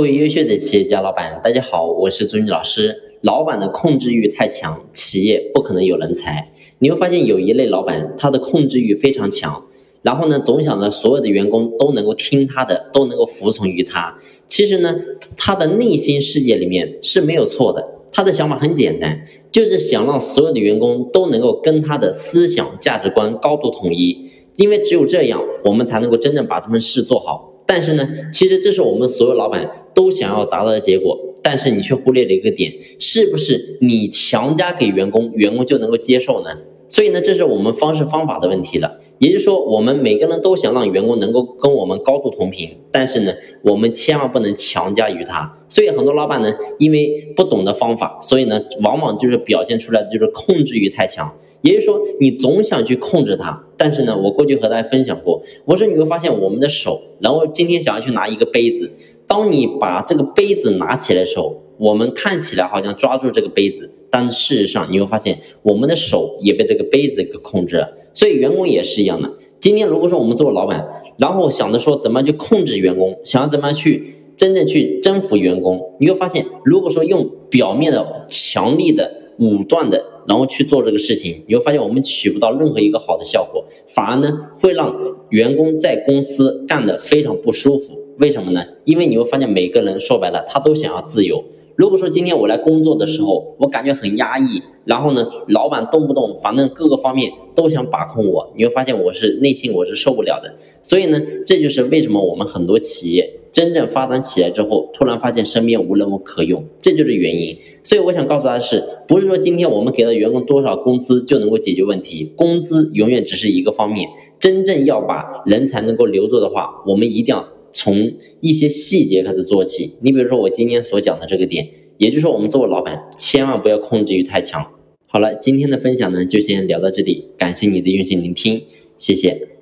各位优秀的企业家老板，大家好，我是朱军老师。老板的控制欲太强，企业不可能有人才。你会发现有一类老板，他的控制欲非常强，然后呢，总想着所有的员工都能够听他的，都能够服从于他。其实呢，他的内心世界里面是没有错的，他的想法很简单，就是想让所有的员工都能够跟他的思想价值观高度统一，因为只有这样，我们才能够真正把这份事做好。但是呢，其实这是我们所有老板都想要达到的结果，但是你却忽略了一个点，是不是你强加给员工，员工就能够接受呢？所以呢，这是我们方式方法的问题了。也就是说，我们每个人都想让员工能够跟我们高度同频，但是呢，我们千万不能强加于他。所以很多老板呢，因为不懂得方法，所以呢，往往就是表现出来就是控制欲太强。也就是说，你总想去控制他，但是呢，我过去和大家分享过，我说你会发现我们的手，然后今天想要去拿一个杯子，当你把这个杯子拿起来的时候，我们看起来好像抓住这个杯子，但事实上你会发现我们的手也被这个杯子给控制了。所以员工也是一样的。今天如果说我们做老板，然后想着说怎么去控制员工，想要怎么去真正去征服员工，你会发现，如果说用表面的强力的。武断的，然后去做这个事情，你会发现我们取不到任何一个好的效果，反而呢会让员工在公司干得非常不舒服。为什么呢？因为你会发现每个人说白了，他都想要自由。如果说今天我来工作的时候，我感觉很压抑，然后呢，老板动不动反正各个方面都想把控我，你会发现我是内心我是受不了的。所以呢，这就是为什么我们很多企业。真正发展起来之后，突然发现身边无人可用，这就是原因。所以我想告诉大家是，不是说今天我们给了员工多少工资就能够解决问题？工资永远只是一个方面，真正要把人才能够留住的话，我们一定要从一些细节开始做起。你比如说我今天所讲的这个点，也就是说我们作为老板，千万不要控制欲太强。好了，今天的分享呢就先聊到这里，感谢你的用心聆听，谢谢。